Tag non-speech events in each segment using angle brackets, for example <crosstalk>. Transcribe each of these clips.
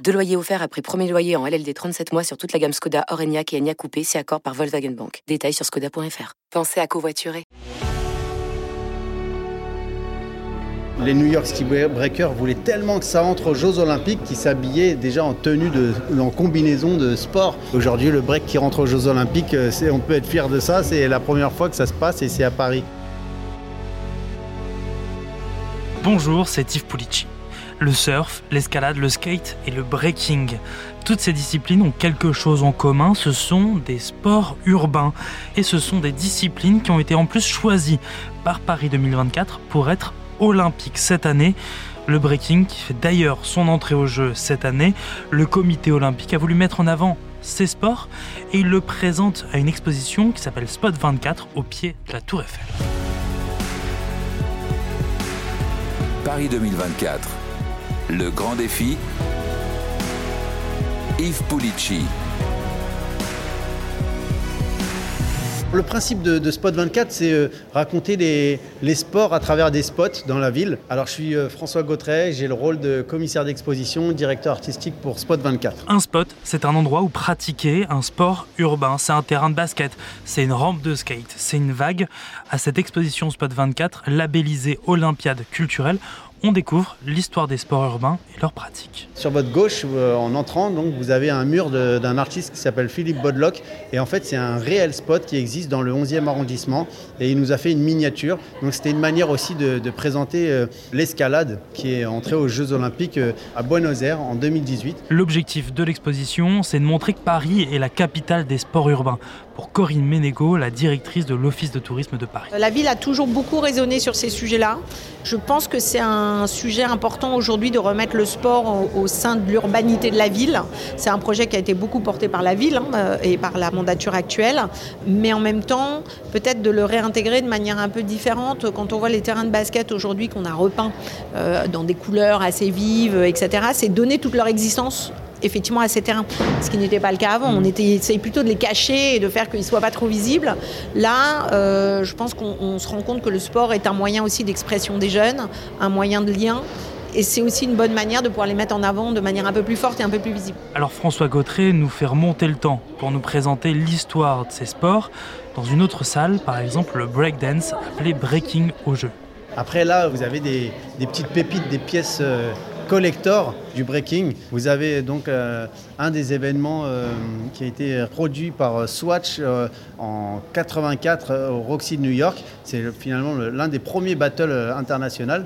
Deux loyers offerts après premier loyer en LLD 37 mois sur toute la gamme Skoda, Orenia et Enya Coupé, c'est accord par Volkswagen Bank. Détails sur skoda.fr. Pensez à covoiturer. Les New York City Breakers voulaient tellement que ça entre aux Jeux Olympiques qu'ils s'habillaient déjà en tenue de, en combinaison de sport. Aujourd'hui, le break qui rentre aux Jeux Olympiques, euh, on peut être fier de ça. C'est la première fois que ça se passe et c'est à Paris. Bonjour, c'est Yves Pulici le surf, l'escalade, le skate et le breaking. Toutes ces disciplines ont quelque chose en commun, ce sont des sports urbains. Et ce sont des disciplines qui ont été en plus choisies par Paris 2024 pour être olympiques cette année. Le breaking, qui fait d'ailleurs son entrée au jeu cette année, le comité olympique a voulu mettre en avant ces sports et il le présente à une exposition qui s'appelle Spot 24 au pied de la Tour Eiffel. Paris 2024 le grand défi, Yves Pulici. Le principe de, Spot 24, c'est euh, raconter les, sports à travers des spots dans la ville. Alors je suis euh, François Gautret, j'ai le rôle de commissaire d'exposition, directeur artistique pour Spot 24. Un spot, c'est un endroit où pratiquer un sport urbain. C'est un terrain de basket, c'est une rampe de skate, c'est une vague. À cette exposition Spot 24, labellisée Olympiade culturelle, on découvre l'histoire des sports urbains et leurs pratiques. Sur votre gauche, euh, en entrant, donc, vous avez un mur d'un artiste qui s'appelle Philippe Bodlock. Et en fait, c'est un réel spot qui existe dans le 11e arrondissement. Et il nous a fait une miniature. Donc c'était une manière aussi de, présenter euh, l'escalade qui est entrée aux Jeux Olympiques euh, à Buenos Aires en 2018. L'objectif de l'exposition, c'est de montrer que Paris est la capitale des sports urbains pour Corinne Ménégo, la directrice de l'Office de tourisme de Paris. La ville a toujours beaucoup raisonné sur ces sujets-là. Je pense que c'est un sujet important aujourd'hui de remettre le sport au, sein de l'urbanité de la ville. C'est un projet qui a été beaucoup porté par la ville hein, euh, et par la mandature actuelle, mais en même temps, peut-être de le réintégrer de manière un peu différente. Quand on voit les terrains de basket aujourd'hui qu'on a repeints euh, dans des couleurs assez vives, etc., c'est donner toute leur existence effectivement à ces terrains, ce qui n'était pas le cas avant. On était essayé plutôt de les cacher et de faire qu'ils ne soient pas trop visibles. Là, euh, je pense qu'on se rend compte que le sport est un moyen aussi d'expression des jeunes, un moyen de lien. Et c'est aussi une bonne manière de pouvoir les mettre en avant de manière un peu plus forte et un peu plus visible. Alors François Gautret nous fait remonter le temps pour nous présenter l'histoire de ces sports dans une autre salle, par exemple le breakdance appelé breaking au jeu. Après là, vous avez des, petites pépites, des pièces euh, collector du breaking. Vous avez donc euh, un des événements euh, qui a été produit par euh, Swatch en 84 au Roxy de New York. C'est finalement l'un des premiers battles internationaux.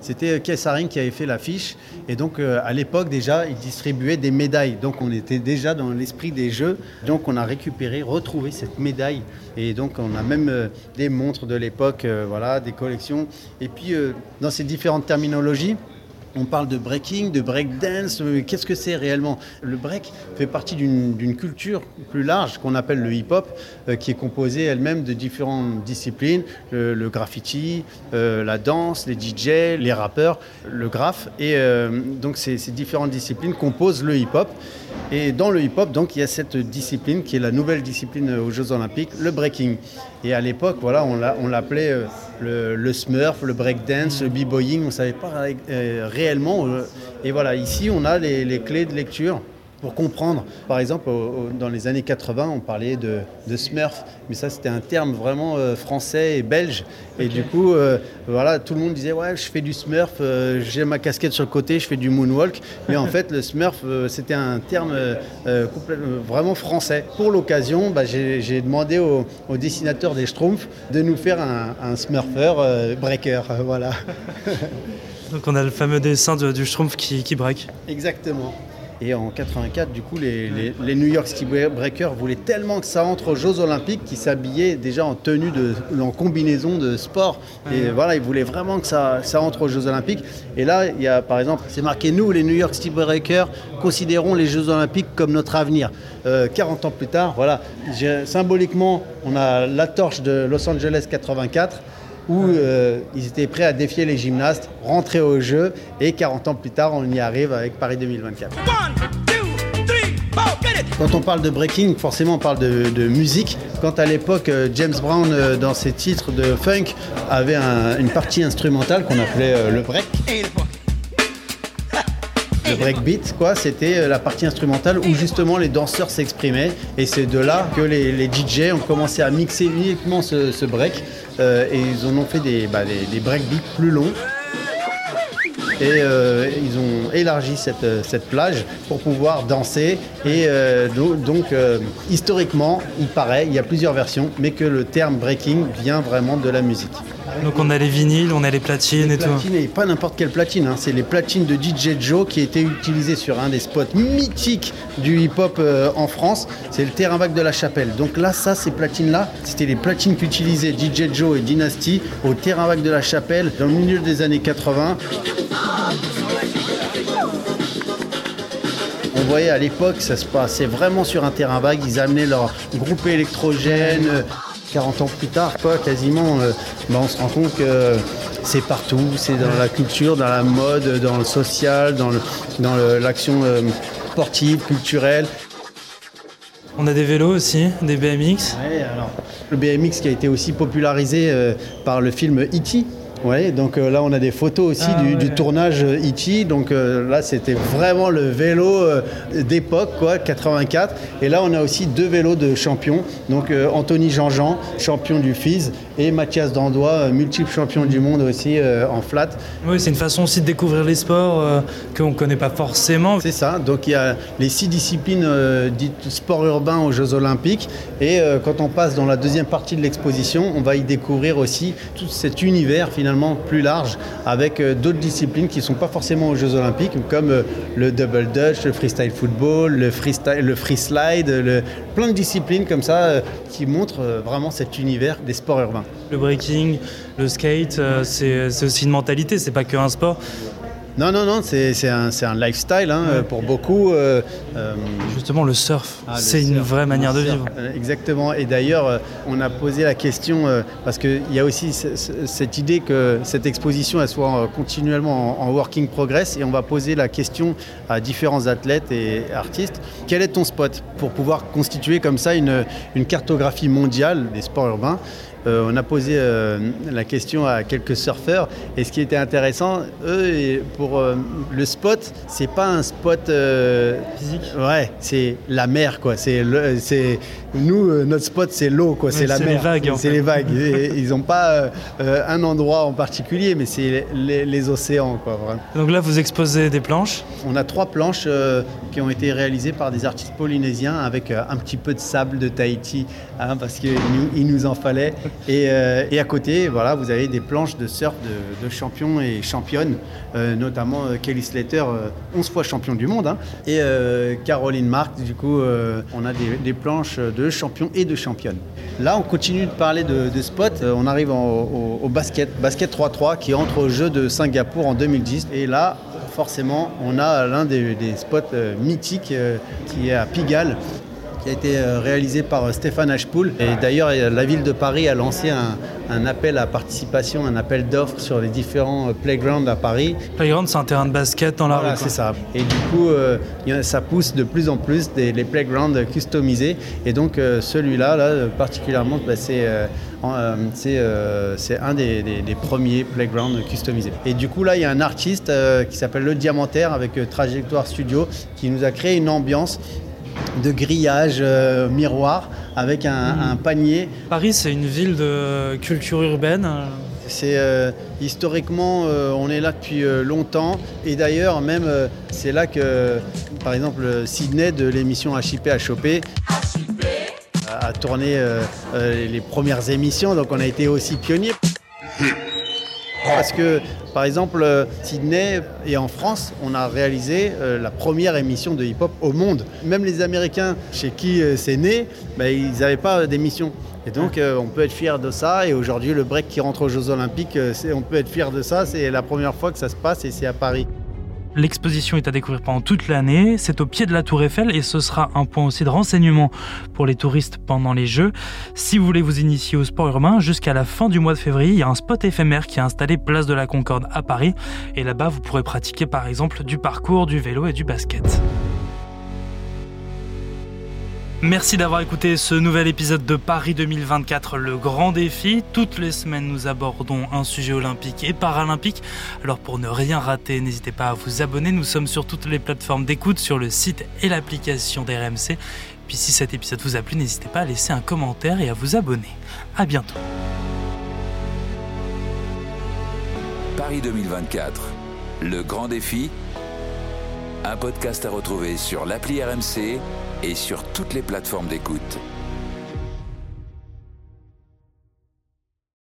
C'était Kessaring qui avait fait l'affiche. Et donc, à l'époque, déjà, il distribuait des médailles. Donc, on était déjà dans l'esprit des jeux. Donc, on a récupéré, retrouvé cette médaille. Et donc, on a même des montres de l'époque, voilà, des collections. Et puis, dans ces différentes terminologies, on parle de breaking, de breakdance. Qu'est-ce que c'est réellement? Le break fait partie d'une culture plus large qu'on appelle le hip-hop, euh, qui est composée elle-même de différentes disciplines le, graffiti, euh, la danse, les DJ, les rappeurs, le graphe. Et euh, donc ces différentes disciplines composent le hip-hop. Et dans le hip-hop, donc, il y a cette discipline qui est la nouvelle discipline aux Jeux Olympiques, le breaking. Et à l'époque, voilà, on l'appelait euh, le, smurf, le breakdance, le b-boying, on ne savait pas euh, réellement. Euh, et voilà, ici, on a les clés de lecture pour comprendre. Par exemple, dans les années 80, on parlait de, Smurf, mais ça c'était un terme vraiment euh, français et belge. Et du coup, euh, voilà, tout le monde disait ouais, je fais du Smurf, euh, j'ai ma casquette sur le côté, je fais du moonwalk. Mais en <laughs> fait, le Smurf, c'était un terme vraiment français. Pour l'occasion, bah, j'ai demandé au, dessinateur des Schtroumpfs de nous faire un, Smurfer breaker. voilà. <laughs> Donc on a le fameux dessin du Schtroumpf qui, qui break. Exactement. Et en 84, du coup, les, les- les New York Ski Breakers voulaient tellement que ça entre aux Jeux Olympiques qu'ils s'habillaient déjà en tenue de, en combinaison de sport. Et voilà, ils voulaient vraiment que ça, ça entre aux Jeux Olympiques. Et là, il y a, par exemple, c'est marqué nous, les New York Ski Breakers, considérons les Jeux Olympiques comme notre avenir. Euh, 40 ans plus tard, voilà, symboliquement, on a la torche de Los Angeles 84 où euh, ils étaient prêts à défier les gymnastes, rentrer au jeu, et 40 ans plus tard, on y arrive avec Paris 2024. Quand on parle de breaking, forcément on parle de, de musique. Quand à l'époque, euh, James Brown, euh, dans ses titres de funk, avait un- une partie instrumentale qu'on appelait le break. Le breakbeat, quoi, c'était euh, la partie instrumentale où justement les danseurs s'exprimaient. Et c'est de là que les, les DJ ont commencé à mixer uniquement ce, ce break. euh, et ils en ont fait des, bah, des, des breakbeats plus longs. Et euh, ils ont élargi cette, cette plage pour pouvoir danser. Et euh, do- donc, euh, historiquement, il paraît, il y a plusieurs versions, mais que le terme breaking vient vraiment de la musique. Donc on a les vinyles, on a les platines et tout. Platine, et pas n'importe quelle platine, hein, c'est les platines de DJ Joe qui étaient utilisées sur un des spots mythiques du hip-hop euh, en France, c'est le terrain vague de la chapelle. Donc là, ça, ces platines-là, c'était les platines qu'utilisaient DJ Joe et Dynasty au terrain vague de la chapelle dans le milieu des années 80. On voyait à l'époque, ça se passait vraiment sur un terrain vague. Ils amenaient leur groupe électrogène. Euh, 40 ans plus tard, quoi, quasiment, euh, bah, on se rend compte que c'est partout. C'est dans la culture, dans la mode, dans le social, dans l'action euh, sportive, culturelle. On a des vélos aussi, des BMX. Ouais, alors, le BMX qui a été aussi popularisé euh, par le film E.T. Ouais, donc euh, là on a des photos aussi Ah du, ouais. du tournage euh. Donc euh, là c'était vraiment le vélo euh, d'époque, quoi, 84. Et là on a aussi deux vélos de champions. Donc Anthony Jean-Jean, champion du FIS, et Mathias Dandois, multiple champion du monde aussi en flat. Oui, c'est une façon aussi de découvrir les sports qu'on ne connaît pas forcément. C'est ça, donc il y a les six disciplines dites sport urbain aux Jeux Olympiques. Et quand on passe dans la deuxième partie de l'exposition, on va y découvrir aussi tout cet univers finalement plus large avec euh, d'autres disciplines qui ne sont pas forcément aux Jeux Olympiques, comme euh, le double dutch, le freestyle football, le freestyle, le freeslide, le, plein de disciplines comme ça euh, qui montrent vraiment cet univers des sports urbains. Le breaking, le skate, c'est aussi une mentalité, c'est pas que un sport. Non, non, non, c'est un, lifestyle hein, pour beaucoup. euh, euh, Justement, le surf, Ah, c'est une vraie manière de surf. vivre. Euh, Exactement. Et d'ailleurs, on a posé la question, parce qu'il y a aussi ce- ce- cette idée que cette exposition elle soit continuellement en, en working progress. Et on va poser la question à différents athlètes et artistes. Quel est ton spot pour pouvoir constituer comme ça une, une cartographie mondiale des sports urbains? Euh, on a posé euh, la question à quelques surfeurs et ce qui était intéressant, eux, et pour euh, le spot, c'est pas un spot euh, Physique. Ouais, c'est la mer quoi. C'est c'est nous euh, notre spot c'est l'eau quoi. C'est la c'est mer. les vagues, en C'est les vagues. <laughs> Et ils n'ont pas euh, un endroit en particulier, mais c'est les, les océans quoi. vraiment. Donc là, vous exposez des planches. On a trois planches qui ont été réalisées par des artistes polynésiens avec un petit peu de sable de Tahiti, hein, parce qu'il nous, il nous en fallait. Et, et à côté, voilà, vous avez des planches de surf de, de champions et championnes, notamment euh, Kelly Slater, euh, 11 fois champion du monde, hein, et euh, Caroline Mark. Du coup, euh, on a des, planches de champions et de championnes. Là, on continue de parler de, de spot. Euh, on arrive au, au basket, basket 3-3, qui entre aux Jeux de Singapour en 2010. Et là, forcément, on a l'un des, spots euh, mythiques euh, qui est à Pigalle qui a été euh, réalisé par euh, Stéphane Ashpool. Et d'ailleurs, la ville de Paris a lancé un, un appel à participation, un appel d'offres sur les différents euh, playgrounds à Paris. Playground, c'est un terrain de basket dans la Voilà, rue. c'est ça. Et du coup, euh, ça pousse de plus en plus des, les playgrounds customisés. Et donc, euh, celui-là, là, particulièrement, bah, c'est euh, un des, des- des premiers playgrounds customisés. Et du coup, là, il y a un artiste qui s'appelle Le Diamantaire avec Trajectoire Studio qui nous a créé une ambiance de grillage euh, miroir avec un, un panier Paris, c'est une ville de culture urbaine. c'est euh, historiquement, euh, on est là depuis euh, longtemps. Et d'ailleurs, même, euh, c'est là que, par exemple, Sydney de l'émission HIP a chopé a, a tourné euh, euh, les premières émissions. Donc, on a été aussi pionniers. <laughs> Parce que, par exemple, euh, Sydney et en France, on a réalisé euh, la première émission de hip-hop au monde. Même les Américains, chez qui euh, c'est né, bah, ils n'avaient pas d'émission. Et donc, on peut être fier de ça. Et aujourd'hui, le break qui rentre aux Jeux Olympiques, on peut être fier de ça. C'est la première fois que ça se passe et c'est à Paris. L'exposition est à découvrir pendant toute l'année, c'est au pied de la tour Eiffel et ce sera un point aussi de renseignement pour les touristes pendant les Jeux. Si vous voulez vous initier au sport urbain, jusqu'à la fin du mois de février, il y a un spot éphémère qui est installé place de la Concorde à Paris et là-bas vous pourrez pratiquer par exemple du parcours, du vélo et du basket. Merci d'avoir écouté ce nouvel épisode de Paris 2024, le grand défi. Toutes les semaines, nous abordons un sujet olympique et paralympique. Alors pour ne rien rater, n'hésitez pas à vous abonner. Nous sommes sur toutes les plateformes d'écoute, sur le site et l'application d'RMC. Puis si cet épisode vous a plu, n'hésitez pas à laisser un commentaire et à vous abonner. À bientôt. Paris 2024, le grand défi. Un podcast à retrouver sur l'appli RMC et sur toutes les plateformes d'écoute.